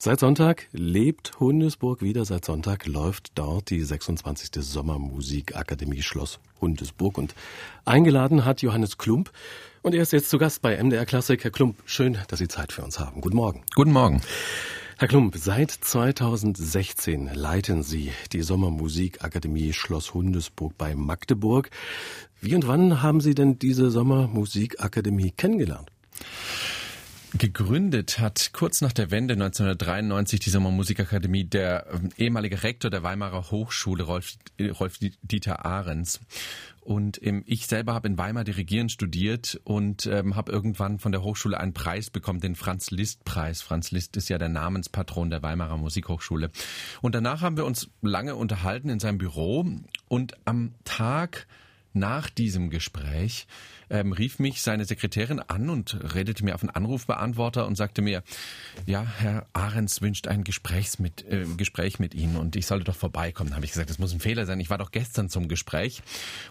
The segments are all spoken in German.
Seit Sonntag lebt Hundesburg wieder. Seit Sonntag läuft dort die 26. Sommermusikakademie Schloss Hundesburg. Und eingeladen hat Johannes Klump. Und er ist jetzt zu Gast bei MDR Klassik. Herr Klump, schön, dass Sie Zeit für uns haben. Guten Morgen. Guten Morgen. Herr Klump, seit 2016 leiten Sie die Sommermusikakademie Schloss Hundesburg bei Magdeburg. Wie und wann haben Sie denn diese Sommermusikakademie kennengelernt? Gegründet hat kurz nach der Wende 1993 die Sommermusikakademie der ähm, ehemalige Rektor der Weimarer Hochschule, Rolf, Rolf Dieter Ahrens. Und ähm, ich selber habe in Weimar Dirigieren studiert und ähm, habe irgendwann von der Hochschule einen Preis bekommen, den Franz Liszt Preis. Franz Liszt ist ja der Namenspatron der Weimarer Musikhochschule. Und danach haben wir uns lange unterhalten in seinem Büro und am Tag nach diesem Gespräch ähm, rief mich seine Sekretärin an und redete mir auf einen Anrufbeantworter und sagte mir, ja, Herr Ahrens wünscht ein Gesprächs mit, äh, Gespräch mit Ihnen und ich sollte doch vorbeikommen. Da habe ich gesagt, das muss ein Fehler sein. Ich war doch gestern zum Gespräch.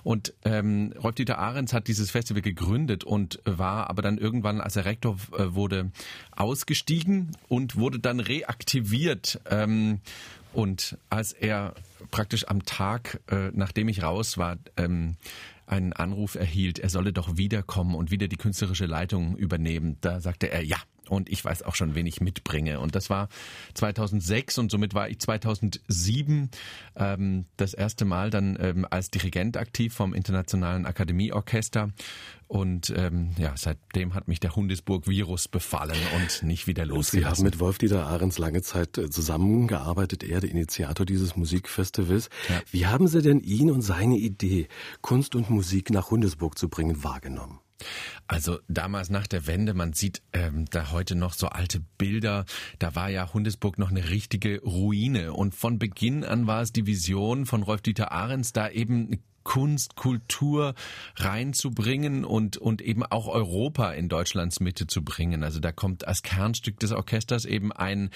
Und ähm, Rolf-Dieter Ahrens hat dieses Festival gegründet und war aber dann irgendwann, als er Rektor äh, wurde, ausgestiegen und wurde dann reaktiviert. Ähm, und als er praktisch am Tag, äh, nachdem ich raus war, ähm, einen Anruf erhielt, er solle doch wiederkommen und wieder die künstlerische Leitung übernehmen. Da sagte er, ja, und ich weiß auch schon, wen ich mitbringe. Und das war 2006 und somit war ich 2007 ähm, das erste Mal dann ähm, als Dirigent aktiv vom Internationalen Akademieorchester. Und ähm, ja, seitdem hat mich der Hundesburg-Virus befallen und nicht wieder losgelassen. Sie haben mit Wolf-Dieter Ahrens lange Zeit äh, zusammengearbeitet, er der Initiator dieses Musikfestivals. Ja. Wie haben Sie denn ihn und seine Idee, Kunst und Musik nach Hundesburg zu bringen, wahrgenommen? Also damals nach der Wende, man sieht ähm, da heute noch so alte Bilder, da war ja Hundesburg noch eine richtige Ruine. Und von Beginn an war es die Vision von Rolf Dieter Ahrens, da eben Kunst, Kultur reinzubringen und, und eben auch Europa in Deutschlands Mitte zu bringen. Also da kommt als Kernstück des Orchesters eben ein,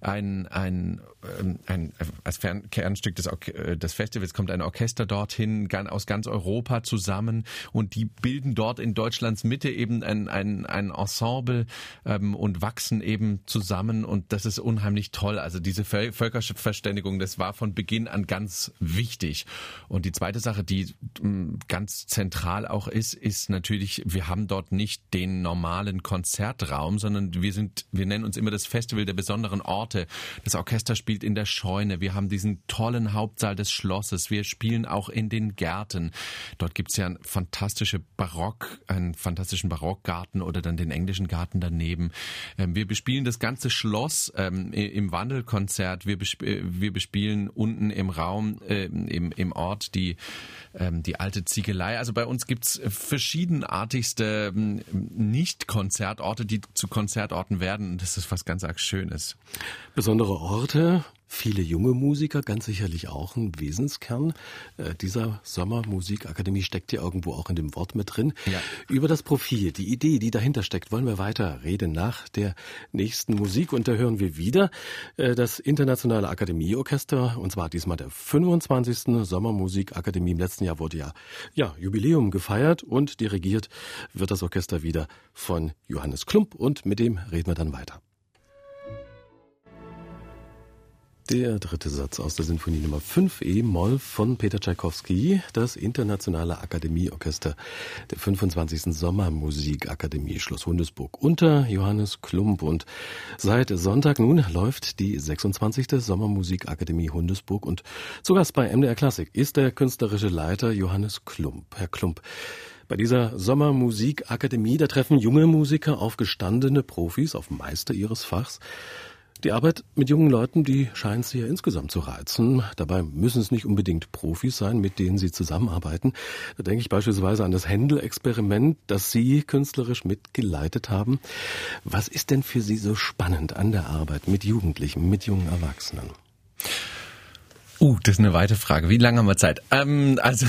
ein, ein, ähm, ein, als Kernstück des, äh, des Festivals kommt ein Orchester dorthin aus ganz Europa zusammen und die bilden dort in Deutschlands Mitte eben ein, ein, ein Ensemble ähm, und wachsen eben zusammen und das ist unheimlich toll. Also diese Völkerverständigung, das war von Beginn an ganz wichtig. Und die zweite Sache, die die mm, ganz zentral auch ist, ist natürlich, wir haben dort nicht den normalen Konzertraum, sondern wir sind, wir nennen uns immer das Festival der besonderen Orte. Das Orchester spielt in der Scheune. Wir haben diesen tollen Hauptsaal des Schlosses. Wir spielen auch in den Gärten. Dort gibt es ja ein fantastische Barock, einen fantastischen Barockgarten oder dann den englischen Garten daneben. Ähm, wir bespielen das ganze Schloss ähm, im Wandelkonzert. Wir, bespielen, wir bespielen unten im Raum, äh, im, im Ort die ähm, die alte Ziegelei. Also bei uns gibt's verschiedenartigste ähm, Nicht-Konzertorte, die zu Konzertorten werden. Das ist was ganz arg Schönes. Besondere Orte, Viele junge Musiker, ganz sicherlich auch ein Wesenskern äh, dieser Sommermusikakademie steckt ja irgendwo auch in dem Wort mit drin. Ja. Über das Profil, die Idee, die dahinter steckt, wollen wir weiter reden nach der nächsten Musik. Und da hören wir wieder äh, das Internationale Akademieorchester, und zwar diesmal der 25. Sommermusikakademie. Im letzten Jahr wurde ja, ja Jubiläum gefeiert und dirigiert wird das Orchester wieder von Johannes Klump und mit dem reden wir dann weiter. Der dritte Satz aus der Sinfonie Nummer 5 E-Moll von Peter Tschaikowski, das Internationale Akademieorchester der 25. Sommermusikakademie Schloss Hundesburg unter Johannes Klump. Und seit Sonntag nun läuft die 26. Sommermusikakademie Hundesburg und zu Gast bei MDR Klassik ist der künstlerische Leiter Johannes Klump. Herr Klump, bei dieser Sommermusikakademie, da treffen junge Musiker auf gestandene Profis, auf Meister ihres Fachs. Die Arbeit mit jungen Leuten, die scheint Sie ja insgesamt zu reizen. Dabei müssen es nicht unbedingt Profis sein, mit denen Sie zusammenarbeiten. Da denke ich beispielsweise an das Händel-Experiment, das Sie künstlerisch mitgeleitet haben. Was ist denn für Sie so spannend an der Arbeit mit Jugendlichen, mit jungen Erwachsenen? Uh, das ist eine weite Frage. Wie lange haben wir Zeit? Ähm, also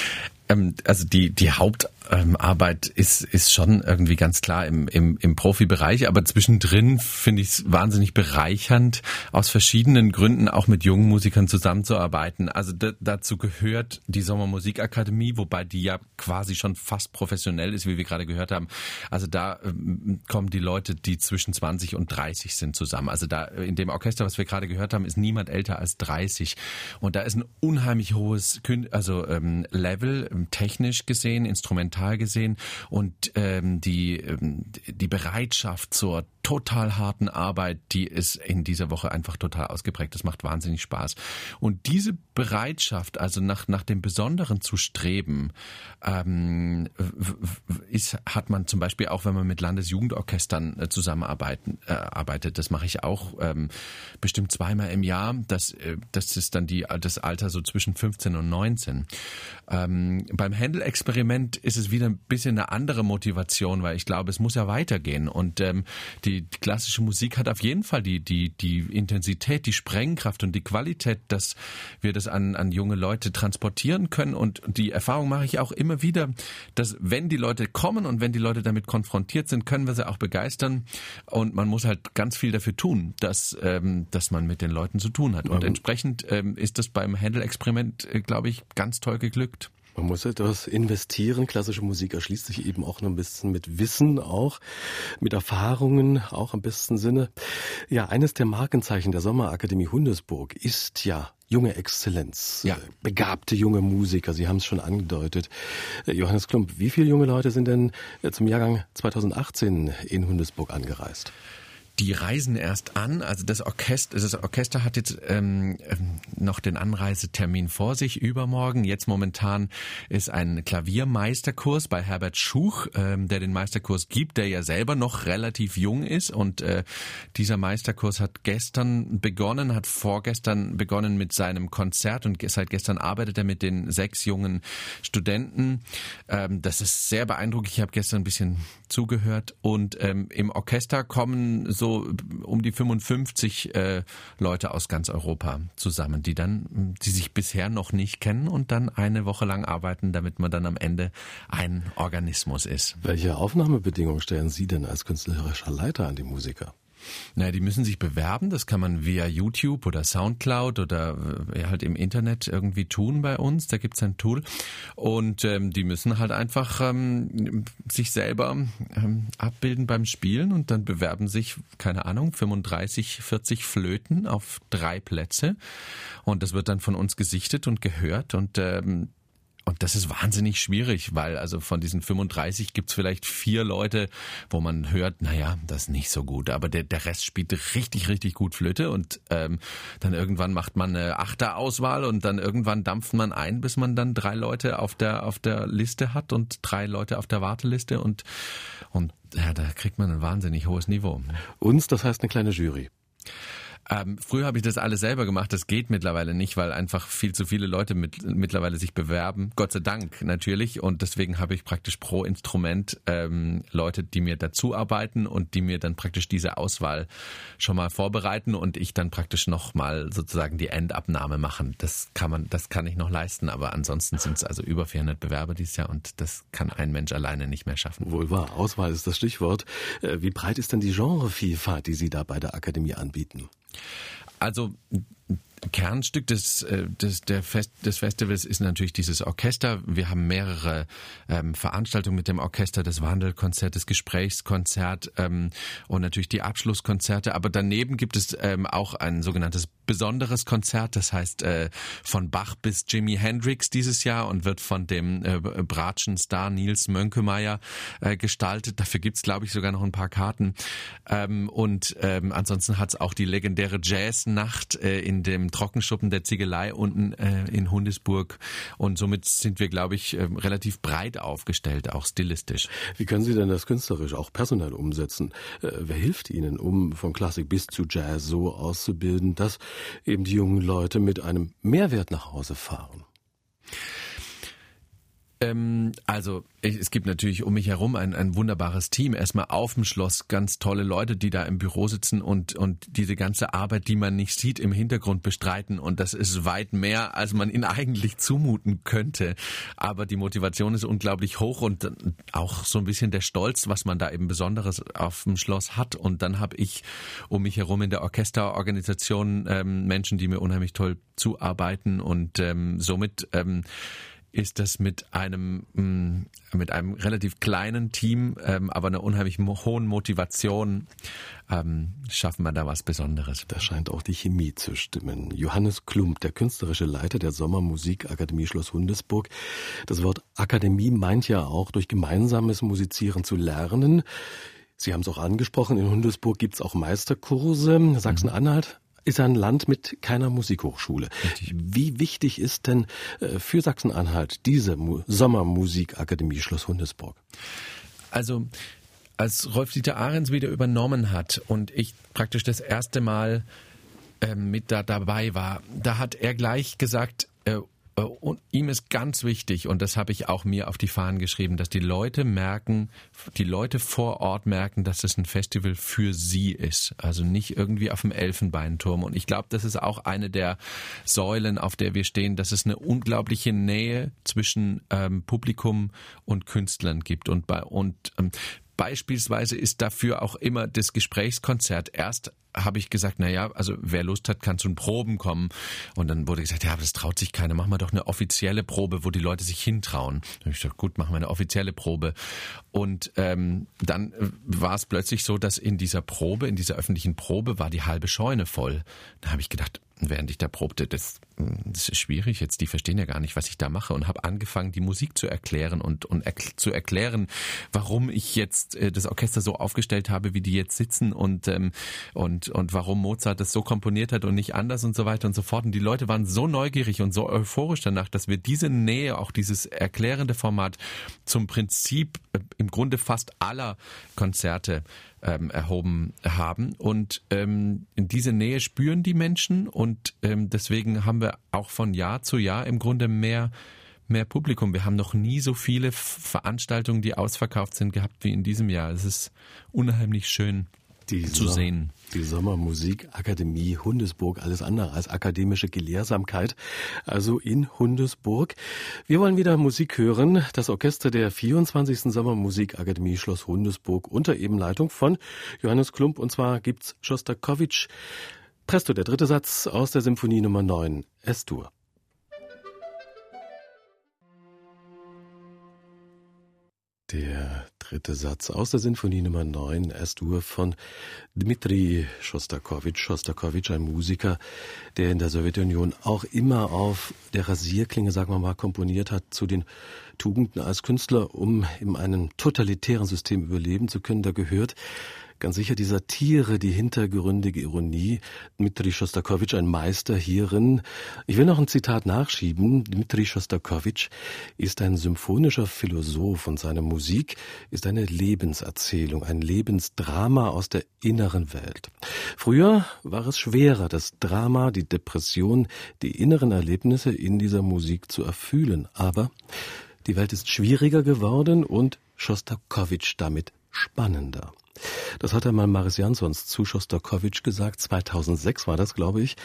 ähm, also die, die Haupt, ähm, Arbeit ist, ist schon irgendwie ganz klar im, im, im Profibereich, aber zwischendrin finde ich es wahnsinnig bereichernd, aus verschiedenen Gründen auch mit jungen Musikern zusammenzuarbeiten. Also dazu gehört die Sommermusikakademie, wobei die ja quasi schon fast professionell ist, wie wir gerade gehört haben. Also da ähm, kommen die Leute, die zwischen 20 und 30 sind zusammen. Also da in dem Orchester, was wir gerade gehört haben, ist niemand älter als 30. Und da ist ein unheimlich hohes also ähm, Level, ähm, technisch gesehen, instrumental gesehen und ähm, die, ähm, die Bereitschaft zur total harten Arbeit, die ist in dieser Woche einfach total ausgeprägt. Das macht wahnsinnig Spaß. Und diese Bereitschaft, also nach, nach dem Besonderen zu streben, ähm, ist, hat man zum Beispiel auch, wenn man mit Landesjugendorchestern äh, zusammenarbeitet. Äh, arbeitet. Das mache ich auch ähm, bestimmt zweimal im Jahr. Das, äh, das ist dann die, das Alter so zwischen 15 und 19. Ähm, beim Händel-Experiment ist es wieder ein bisschen eine andere Motivation, weil ich glaube, es muss ja weitergehen. Und ähm, die die klassische Musik hat auf jeden Fall die, die, die Intensität, die Sprengkraft und die Qualität, dass wir das an, an junge Leute transportieren können. Und die Erfahrung mache ich auch immer wieder, dass wenn die Leute kommen und wenn die Leute damit konfrontiert sind, können wir sie auch begeistern. Und man muss halt ganz viel dafür tun, dass, ähm, dass man mit den Leuten zu tun hat. Und entsprechend ähm, ist das beim Handel-Experiment, äh, glaube ich, ganz toll geglückt. Man muss etwas investieren. Klassische Musik erschließt sich eben auch noch ein bisschen mit Wissen, auch mit Erfahrungen, auch im besten Sinne. Ja, eines der Markenzeichen der Sommerakademie Hundesburg ist ja junge Exzellenz, ja. Äh, begabte junge Musiker. Sie haben es schon angedeutet. Äh, Johannes Klump, wie viele junge Leute sind denn äh, zum Jahrgang 2018 in Hundesburg angereist? Die reisen erst an. Also das Orchester, das Orchester hat jetzt ähm, ähm, noch den Anreisetermin vor sich übermorgen. Jetzt momentan ist ein Klaviermeisterkurs bei Herbert Schuch, ähm, der den Meisterkurs gibt, der ja selber noch relativ jung ist. Und äh, dieser Meisterkurs hat gestern begonnen, hat vorgestern begonnen mit seinem Konzert und seit gestern arbeitet er mit den sechs jungen Studenten. Ähm, das ist sehr beeindruckend. Ich habe gestern ein bisschen zugehört und ähm, im Orchester kommen so so um die 55 äh, Leute aus ganz Europa zusammen, die dann, die sich bisher noch nicht kennen und dann eine Woche lang arbeiten, damit man dann am Ende ein Organismus ist. Welche Aufnahmebedingungen stellen Sie denn als künstlerischer Leiter an die Musiker? Naja, die müssen sich bewerben. Das kann man via YouTube oder Soundcloud oder äh, halt im Internet irgendwie tun bei uns. Da gibt's ein Tool. Und ähm, die müssen halt einfach ähm, sich selber ähm, abbilden beim Spielen und dann bewerben sich, keine Ahnung, 35, 40 Flöten auf drei Plätze. Und das wird dann von uns gesichtet und gehört. Und ähm, und das ist wahnsinnig schwierig, weil also von diesen 35 gibt's vielleicht vier Leute, wo man hört, naja, das ist nicht so gut. Aber der, der Rest spielt richtig, richtig gut Flöte und ähm, dann irgendwann macht man eine Achterauswahl und dann irgendwann dampft man ein, bis man dann drei Leute auf der, auf der Liste hat und drei Leute auf der Warteliste und, und ja, da kriegt man ein wahnsinnig hohes Niveau. Uns, das heißt eine kleine Jury. Ähm, früher habe ich das alles selber gemacht. Das geht mittlerweile nicht, weil einfach viel zu viele Leute mit, mittlerweile sich bewerben. Gott sei Dank natürlich. Und deswegen habe ich praktisch pro Instrument ähm, Leute, die mir dazu arbeiten und die mir dann praktisch diese Auswahl schon mal vorbereiten und ich dann praktisch noch mal sozusagen die Endabnahme machen. Das kann man, das kann ich noch leisten. Aber ansonsten sind es also über 400 Bewerber dieses Jahr und das kann ein Mensch alleine nicht mehr schaffen. Wohl wahr. Auswahl ist das Stichwort. Äh, wie breit ist denn die Genrevielfalt, die Sie da bei der Akademie anbieten? Also Kernstück des, äh, des, der Fest, des Festivals ist natürlich dieses Orchester. Wir haben mehrere ähm, Veranstaltungen mit dem Orchester, das Wandelkonzert, das Gesprächskonzert ähm, und natürlich die Abschlusskonzerte. Aber daneben gibt es ähm, auch ein sogenanntes besonderes Konzert, das heißt äh, von Bach bis Jimi Hendrix dieses Jahr und wird von dem äh, Bratschen Star Nils Mönkemeyer äh, gestaltet. Dafür gibt's glaube ich, sogar noch ein paar Karten. Ähm, und ähm, ansonsten hat's auch die legendäre Jazznacht äh, in dem Trockenschuppen der Ziegelei unten äh, in Hundesburg. Und somit sind wir, glaube ich, äh, relativ breit aufgestellt, auch stilistisch. Wie können Sie denn das künstlerisch, auch personell umsetzen? Äh, wer hilft Ihnen, um von Klassik bis zu Jazz so auszubilden, dass eben die jungen Leute mit einem Mehrwert nach Hause fahren? Ähm, also es gibt natürlich um mich herum ein, ein wunderbares Team. Erstmal auf dem Schloss ganz tolle Leute, die da im Büro sitzen und, und diese ganze Arbeit, die man nicht sieht, im Hintergrund bestreiten. Und das ist weit mehr, als man ihnen eigentlich zumuten könnte. Aber die Motivation ist unglaublich hoch und auch so ein bisschen der Stolz, was man da eben Besonderes auf dem Schloss hat. Und dann habe ich um mich herum in der Orchesterorganisation ähm, Menschen, die mir unheimlich toll zuarbeiten und ähm, somit ähm, ist das mit einem mm, mit einem relativ kleinen Team, ähm, aber einer unheimlich hohen Motivation ähm, schaffen wir da was Besonderes. Da scheint auch die Chemie zu stimmen. Johannes Klump, der künstlerische Leiter der Sommermusikakademie Schloss Hundesburg. Das Wort Akademie meint ja auch durch gemeinsames Musizieren zu lernen. Sie haben es auch angesprochen, in Hundesburg gibt es auch Meisterkurse. Sachsen-Anhalt ist ein Land mit keiner Musikhochschule. Richtig. Wie wichtig ist denn äh, für Sachsen-Anhalt diese Sommermusikakademie Schloss Hundesburg? Also als Rolf-Dieter Ahrens wieder übernommen hat und ich praktisch das erste Mal äh, mit da dabei war, da hat er gleich gesagt, äh, und ihm ist ganz wichtig, und das habe ich auch mir auf die Fahnen geschrieben, dass die Leute merken, die Leute vor Ort merken, dass es ein Festival für sie ist. Also nicht irgendwie auf dem Elfenbeinturm. Und ich glaube, das ist auch eine der Säulen, auf der wir stehen, dass es eine unglaubliche Nähe zwischen ähm, Publikum und Künstlern gibt. Und bei, und ähm, Beispielsweise ist dafür auch immer das Gesprächskonzert. Erst habe ich gesagt, na ja, also wer Lust hat, kann zu den Proben kommen. Und dann wurde gesagt, ja, aber das traut sich keiner. Machen wir doch eine offizielle Probe, wo die Leute sich hintrauen. Dann habe ich gesagt, gut, machen wir eine offizielle Probe. Und ähm, dann war es plötzlich so, dass in dieser Probe, in dieser öffentlichen Probe, war die halbe Scheune voll. Da habe ich gedacht, während ich da probte, das, das ist schwierig jetzt, die verstehen ja gar nicht, was ich da mache und habe angefangen, die Musik zu erklären und, und erkl zu erklären, warum ich jetzt äh, das Orchester so aufgestellt habe, wie die jetzt sitzen und, ähm, und, und warum Mozart das so komponiert hat und nicht anders und so weiter und so fort. Und die Leute waren so neugierig und so euphorisch danach, dass wir diese Nähe, auch dieses erklärende Format zum Prinzip äh, im Grunde fast aller Konzerte ähm, erhoben haben. Und ähm, diese Nähe spüren die Menschen und ähm, deswegen haben wir auch von Jahr zu Jahr im Grunde mehr mehr Publikum. Wir haben noch nie so viele Veranstaltungen, die ausverkauft sind, gehabt wie in diesem Jahr. Es ist unheimlich schön die zu sehen. Die Sommermusikakademie Hundesburg, alles andere als akademische Gelehrsamkeit, also in Hundesburg. Wir wollen wieder Musik hören. Das Orchester der 24. Sommermusikakademie Schloss Hundesburg unter Ebenleitung von Johannes Klump und zwar gibt's Schostakowitsch. Presto, der dritte Satz aus der Symphonie Nummer 9, S-Dur. Der dritte Satz aus der Sinfonie Nummer 9, S-Dur von Dmitri Schostakowitsch. Schostakowitsch, ein Musiker, der in der Sowjetunion auch immer auf der Rasierklinge, sagen wir mal, komponiert hat zu den Tugenden als Künstler, um in einem totalitären System überleben zu können. Da gehört ganz sicher die Satire, die hintergründige Ironie. Dmitri Schostakowitsch, ein Meister hierin. Ich will noch ein Zitat nachschieben. Dmitri Schostakowitsch ist ein symphonischer Philosoph und seine Musik ist eine Lebenserzählung, ein Lebensdrama aus der inneren Welt. Früher war es schwerer, das Drama, die Depression, die inneren Erlebnisse in dieser Musik zu erfühlen. Aber die Welt ist schwieriger geworden und Schostakowitsch damit spannender. Das hat einmal Maris Jansons zu Schostakowitsch gesagt. 2006 war das, glaube ich.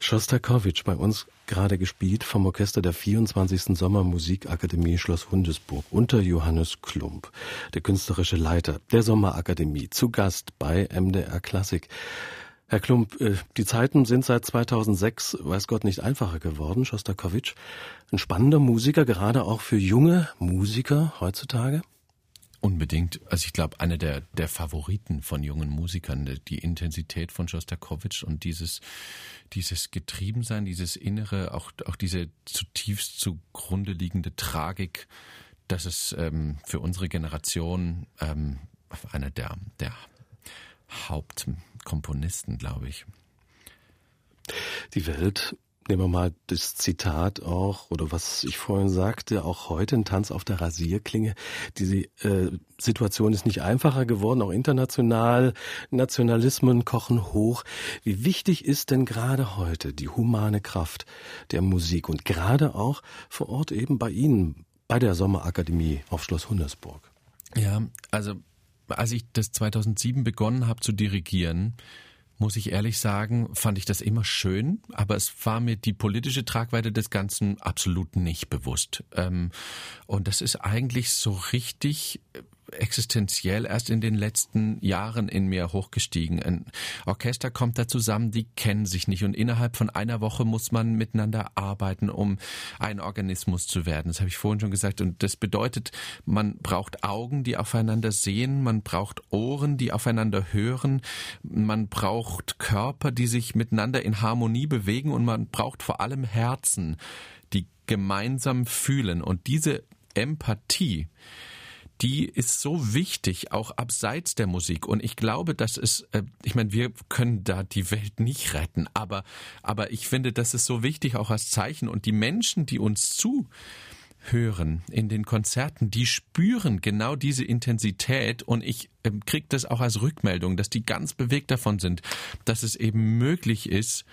Schostakowitsch bei uns gerade gespielt vom Orchester der 24. Sommermusikakademie Schloss Hundesburg unter Johannes Klump, der künstlerische Leiter der Sommerakademie, zu Gast bei MDR Klassik. Herr Klump, äh, die Zeiten sind seit 2006, weiß Gott, nicht einfacher geworden. Schostakowitsch, ein spannender Musiker, gerade auch für junge Musiker heutzutage? Unbedingt. Also ich glaube, einer der, der Favoriten von jungen Musikern, die Intensität von Schostakowitsch und dieses, dieses Getriebensein, dieses Innere, auch, auch diese zutiefst zugrunde liegende Tragik, das ist ähm, für unsere Generation ähm, einer der, der Hauptkomponisten, glaube ich. Die Welt Nehmen wir mal das Zitat auch, oder was ich vorhin sagte, auch heute ein Tanz auf der Rasierklinge. Diese äh, Situation ist nicht einfacher geworden, auch international. Nationalismen kochen hoch. Wie wichtig ist denn gerade heute die humane Kraft der Musik und gerade auch vor Ort eben bei Ihnen bei der Sommerakademie auf Schloss Hundersburg. Ja, also als ich das 2007 begonnen habe zu dirigieren, muss ich ehrlich sagen, fand ich das immer schön, aber es war mir die politische Tragweite des Ganzen absolut nicht bewusst. Ähm, und das ist eigentlich so richtig existenziell erst in den letzten Jahren in mir hochgestiegen. Ein Orchester kommt da zusammen, die kennen sich nicht. Und innerhalb von einer Woche muss man miteinander arbeiten, um ein Organismus zu werden. Das habe ich vorhin schon gesagt. Und das bedeutet, man braucht Augen, die aufeinander sehen, man braucht Ohren, die aufeinander hören, man braucht Körper, die sich miteinander in Harmonie bewegen. Und man braucht vor allem Herzen, die gemeinsam fühlen. Und diese Empathie, die ist so wichtig, auch abseits der Musik. Und ich glaube, dass es, äh, ich meine, wir können da die Welt nicht retten, aber, aber ich finde, das ist so wichtig auch als Zeichen. Und die Menschen, die uns zuhören in den Konzerten, die spüren genau diese Intensität und ich äh, kriege das auch als Rückmeldung, dass die ganz bewegt davon sind, dass es eben möglich ist,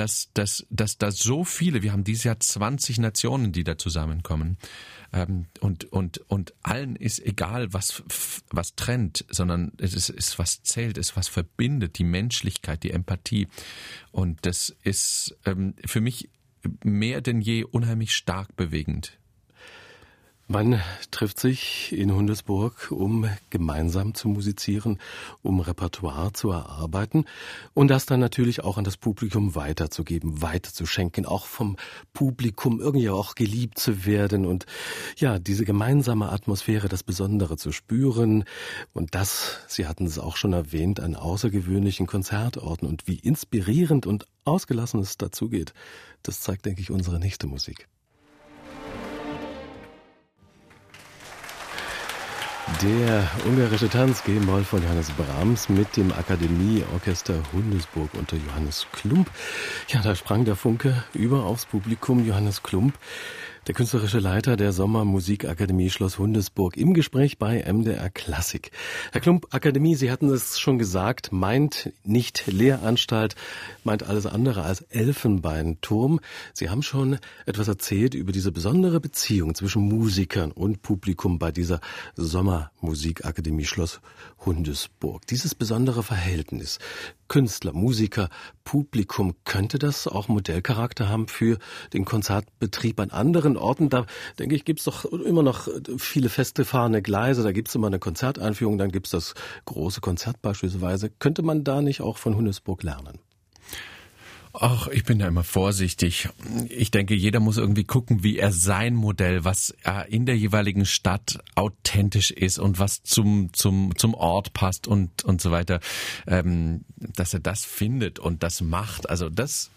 dass, dass, dass da so viele, wir haben dieses Jahr 20 Nationen, die da zusammenkommen, ähm, und, und, und allen ist egal, was, was trennt, sondern es ist, ist, was zählt, ist, was verbindet, die Menschlichkeit, die Empathie. Und das ist ähm, für mich mehr denn je unheimlich stark bewegend. Man trifft sich in Hundesburg, um gemeinsam zu musizieren, um Repertoire zu erarbeiten und das dann natürlich auch an das Publikum weiterzugeben, weiterzuschenken, auch vom Publikum irgendwie auch geliebt zu werden und ja, diese gemeinsame Atmosphäre, das Besondere zu spüren und das, Sie hatten es auch schon erwähnt, an außergewöhnlichen Konzertorten und wie inspirierend und ausgelassen es dazugeht, das zeigt, denke ich, unsere nächste Musik. Der ungarische Tanz G-Moll von Johannes Brahms mit dem Akademieorchester Hundesburg unter Johannes Klump. Ja, da sprang der Funke über aufs Publikum. Johannes Klump der künstlerische Leiter der Sommermusikakademie Schloss Hundesburg im Gespräch bei MDR Klassik. Herr Klump, Akademie, Sie hatten es schon gesagt, meint nicht Lehranstalt, meint alles andere als Elfenbeinturm. Sie haben schon etwas erzählt über diese besondere Beziehung zwischen Musikern und Publikum bei dieser Sommermusikakademie Schloss Hundesburg. Dieses besondere Verhältnis. Künstler, Musiker, Publikum, könnte das auch Modellcharakter haben für den Konzertbetrieb an anderen Orten? Da denke ich, gibt es doch immer noch viele festgefahrene Gleise, da gibt es immer eine Konzerteinführung, dann gibt es das große Konzert beispielsweise. Könnte man da nicht auch von Hundesburg lernen? Ach, ich bin da immer vorsichtig. Ich denke, jeder muss irgendwie gucken, wie er sein Modell, was in der jeweiligen Stadt authentisch ist und was zum, zum, zum Ort passt und, und so weiter, ähm, dass er das findet und das macht. Also das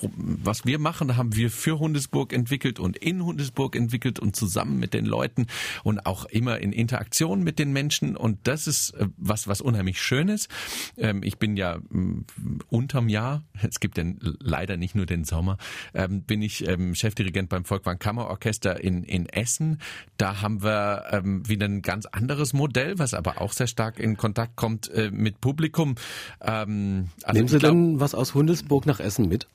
was wir machen, haben wir für Hundesburg entwickelt und in Hundesburg entwickelt und zusammen mit den Leuten und auch immer in Interaktion mit den Menschen. Und das ist äh, was, was unheimlich Schönes. Ähm, ich bin ja mm, unterm Jahr, es gibt denn leider nicht nur den Sommer, ähm, bin ich ähm, Chefdirigent beim Volkwang Kammerorchester in, in Essen. Da haben wir wieder ein ganz anderes Modell, was aber auch sehr stark in Kontakt kommt äh, mit Publikum. also Nehmen Sie glaub, denn was aus Hundesburg nach Essen mit?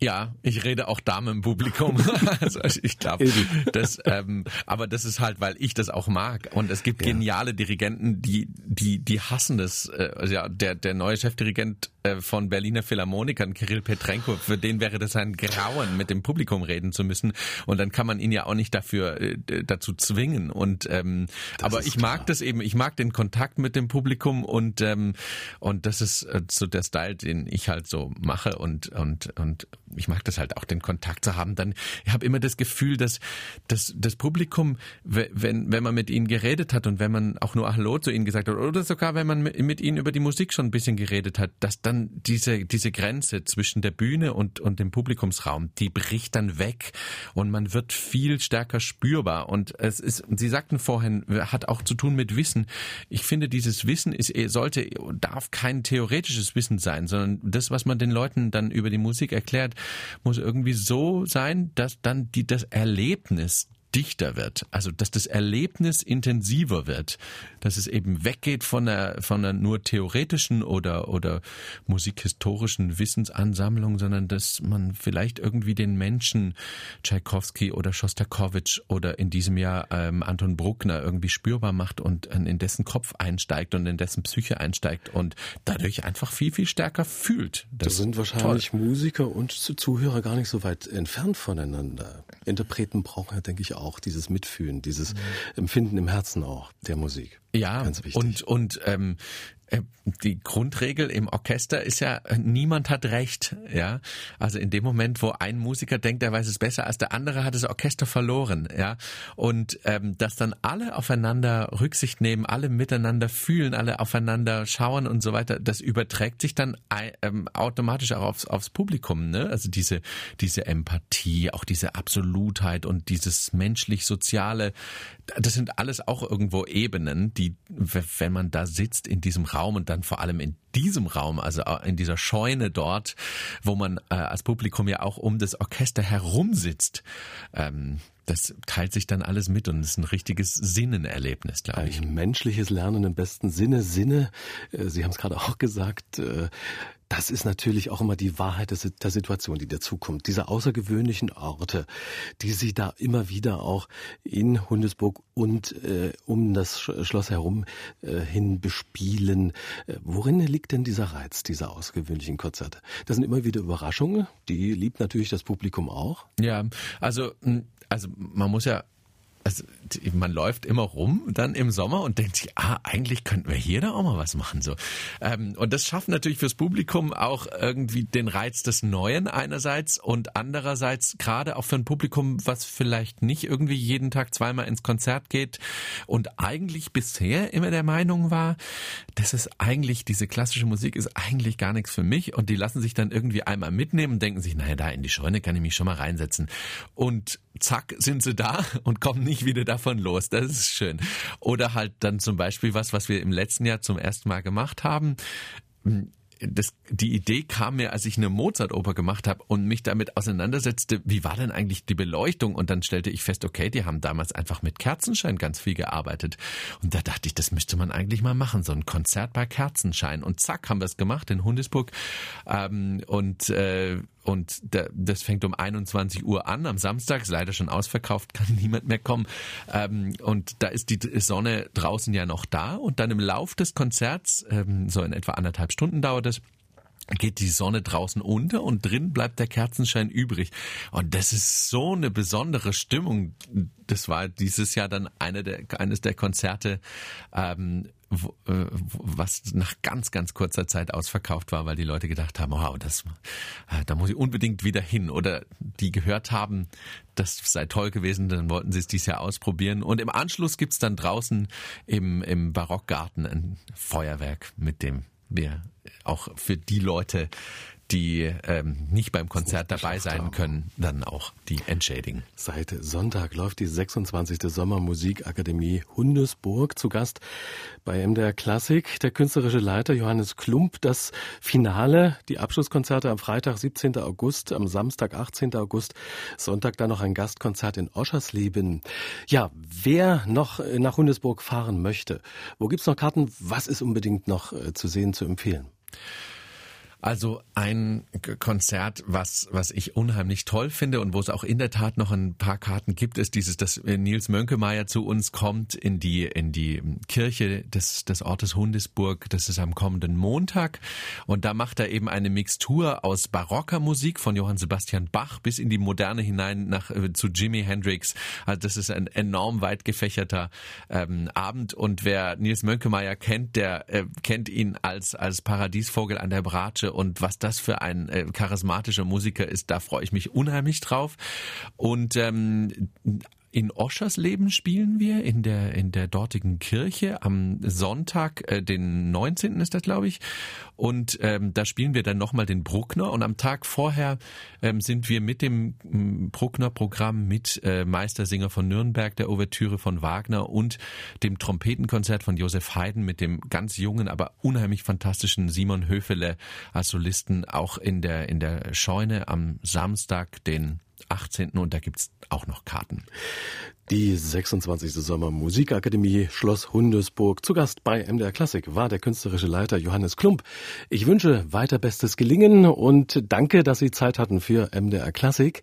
Ja, ich rede auch Damen im Publikum. also ich glaube, das, ähm, aber das ist halt, weil ich das auch mag. Und es gibt ja. geniale Dirigenten, die, die, die hassen das. Äh, also ja, der, der neue Chefdirigent von Berliner Philharmonikern, Kirill Petrenko, für den wäre das ein Grauen, mit dem Publikum reden zu müssen. Und dann kann man ihn ja auch nicht dafür äh, dazu zwingen. Und ähm, aber ich klar. mag das eben, ich mag den Kontakt mit dem Publikum und ähm, und das ist äh, so der Style, den ich halt so mache und und und ich mag das halt auch, den Kontakt zu haben. Dann ich habe immer das Gefühl, dass, dass das Publikum, wenn wenn man mit ihnen geredet hat und wenn man auch nur Hallo zu ihnen gesagt hat oder sogar wenn man mit ihnen über die Musik schon ein bisschen geredet hat, dass dann dann diese, diese Grenze zwischen der Bühne und, und dem Publikumsraum, die bricht dann weg und man wird viel stärker spürbar. Und es ist, Sie sagten vorhin, hat auch zu tun mit Wissen. Ich finde, dieses Wissen ist, sollte, darf kein theoretisches Wissen sein, sondern das, was man den Leuten dann über die Musik erklärt, muss irgendwie so sein, dass dann die, das Erlebnis dichter wird, also dass das Erlebnis intensiver wird, dass es eben weggeht von einer, von einer nur theoretischen oder, oder musikhistorischen Wissensansammlung, sondern dass man vielleicht irgendwie den Menschen Tschaikowski oder Schostakowitsch oder in diesem Jahr ähm, Anton Bruckner irgendwie spürbar macht und in dessen Kopf einsteigt und in dessen Psyche einsteigt und dadurch einfach viel, viel stärker fühlt. Das, das sind wahrscheinlich toll. Musiker und Zuhörer gar nicht so weit entfernt voneinander. Interpreten brauchen ja, denke ich, auch dieses Mitfühlen, dieses. Empfinden im Herzen auch der Musik. Ja, und, und ähm, äh, die Grundregel im Orchester ist ja, niemand hat Recht. Ja, also in dem Moment, wo ein Musiker denkt, er weiß es besser als der andere, hat das Orchester verloren. Ja, und ähm, dass dann alle aufeinander Rücksicht nehmen, alle miteinander fühlen, alle aufeinander schauen und so weiter, das überträgt sich dann ähm, automatisch auch aufs, aufs Publikum. Ne? Also diese diese Empathie, auch diese Absolutheit und dieses menschlich-soziale, das sind alles auch irgendwo Ebenen, die, wenn man da sitzt in diesem Raum und dann vor allem in diesem Raum, also in dieser Scheune dort, wo man äh, als Publikum ja auch um das Orchester herum sitzt, ähm, das teilt sich dann alles mit und ist ein richtiges Sinnenerlebnis, glaube ich. Ein menschliches Lernen im besten Sinne. Sinne, äh, Sie haben es gerade auch gesagt, äh, das ist natürlich auch immer die Wahrheit der Situation, die dazukommt. Diese außergewöhnlichen Orte, die Sie da immer wieder auch in Hundesburg und äh, um das Schloss herum äh, hin bespielen. Äh, worin liegt denn dieser Reiz dieser außergewöhnlichen Konzerte? Das sind immer wieder Überraschungen, die liebt natürlich das Publikum auch. Ja, also also man muss ja also man läuft immer rum dann im Sommer und denkt sich, ah, eigentlich könnten wir hier da auch mal was machen. So. Ähm, und das schafft natürlich fürs Publikum auch irgendwie den Reiz des Neuen einerseits und andererseits gerade auch für ein Publikum, was vielleicht nicht irgendwie jeden Tag zweimal ins Konzert geht und eigentlich bisher immer der Meinung war, das ist eigentlich, diese klassische Musik ist eigentlich gar nichts für mich und die lassen sich dann irgendwie einmal mitnehmen und denken sich, naja, da in die Scheune kann ich mich schon mal reinsetzen. Und zack, sind sie da und kommen nicht wieder davon los. Das ist schön. Oder halt dann zum Beispiel was, was wir im letzten Jahr zum ersten Mal gemacht haben das, die Idee kam mir, als ich eine Mozart-Oper gemacht habe und mich damit auseinandersetzte, wie war denn eigentlich die Beleuchtung? Und dann stellte ich fest, okay, die haben damals einfach mit Kerzenschein ganz viel gearbeitet. Und da dachte ich, das müsste man eigentlich mal machen, so ein Konzert bei Kerzenschein. Und zack, haben wir es gemacht in Hundesburg. Ähm, und äh, und das fängt um 21 Uhr an am Samstag, ist leider schon ausverkauft, kann niemand mehr kommen. Ähm, und da ist die Sonne draußen ja noch da und dann im Lauf des Konzerts, ähm, so in etwa anderthalb Stunden dauert es, geht die Sonne draußen unter und drin bleibt der Kerzenschein übrig. Und das ist so eine besondere Stimmung. Das war dieses Jahr dann eine der, eines der Konzerte, ähm, wo, äh, was nach ganz, ganz kurzer Zeit ausverkauft war, weil die Leute gedacht haben, wow, das, äh, da muss ich unbedingt wieder hin. Oder die gehört haben, das sei toll gewesen, dann wollten sie es dieses Jahr ausprobieren. Und im Anschluss gibt's dann draußen im, im Barockgarten ein Feuerwerk, mit dem wir auch für die Leute, die ähm, nicht beim Konzert dabei sein haben. können, dann auch die entschädigen. Seit Sonntag läuft die 26. Sommermusikakademie Hundesburg zu Gast bei MDR Klassik. Der künstlerische Leiter Johannes Klump. Das Finale, die Abschlusskonzerte am Freitag, 17. August, am Samstag, 18. August, Sonntag dann noch ein Gastkonzert in Oschersleben. Ja, wer noch nach Hundesburg fahren möchte, wo gibt's noch Karten? Was ist unbedingt noch äh, zu sehen, zu empfehlen? Also ein Konzert, was, was ich unheimlich toll finde und wo es auch in der Tat noch ein paar Karten gibt, ist dieses, dass Nils Mönkemeyer zu uns kommt in die, in die Kirche des, des Ortes Hundesburg. Das ist am kommenden Montag. Und da macht er eben eine Mixtur aus barocker Musik von Johann Sebastian Bach bis in die Moderne hinein nach, äh, zu Jimi Hendrix. Also das ist ein enorm weit gefächerter ähm, Abend. Und wer Nils Mönkemeyer kennt, der äh, kennt ihn als, als Paradiesvogel an der Bratsche und was das für ein äh, charismatischer Musiker ist, da freue ich mich unheimlich drauf. Und ähm, in Oschersleben spielen wir in der in der dortigen Kirche am Sonntag, äh, den 19. ist das, glaube ich. Und ähm, da spielen wir dann nochmal den Bruckner. Und am Tag vorher ähm, sind wir mit dem mm, Bruckner-Programm mit äh, Meistersinger von Nürnberg, der Ouvertüre von Wagner und dem Trompetenkonzert von Josef Haydn mit dem ganz jungen, aber unheimlich fantastischen Simon Höfele als Solisten auch in der in der Scheune am Samstag, den 18. und da gibt's auch noch Karten. Die 26. Sommer Musikakademie Schloss Hundesburg. Zu Gast bei MDR Klassik war der künstlerische Leiter Johannes Klump. Ich wünsche weiter bestes Gelingen und danke, dass Sie Zeit hatten für MDR Klassik.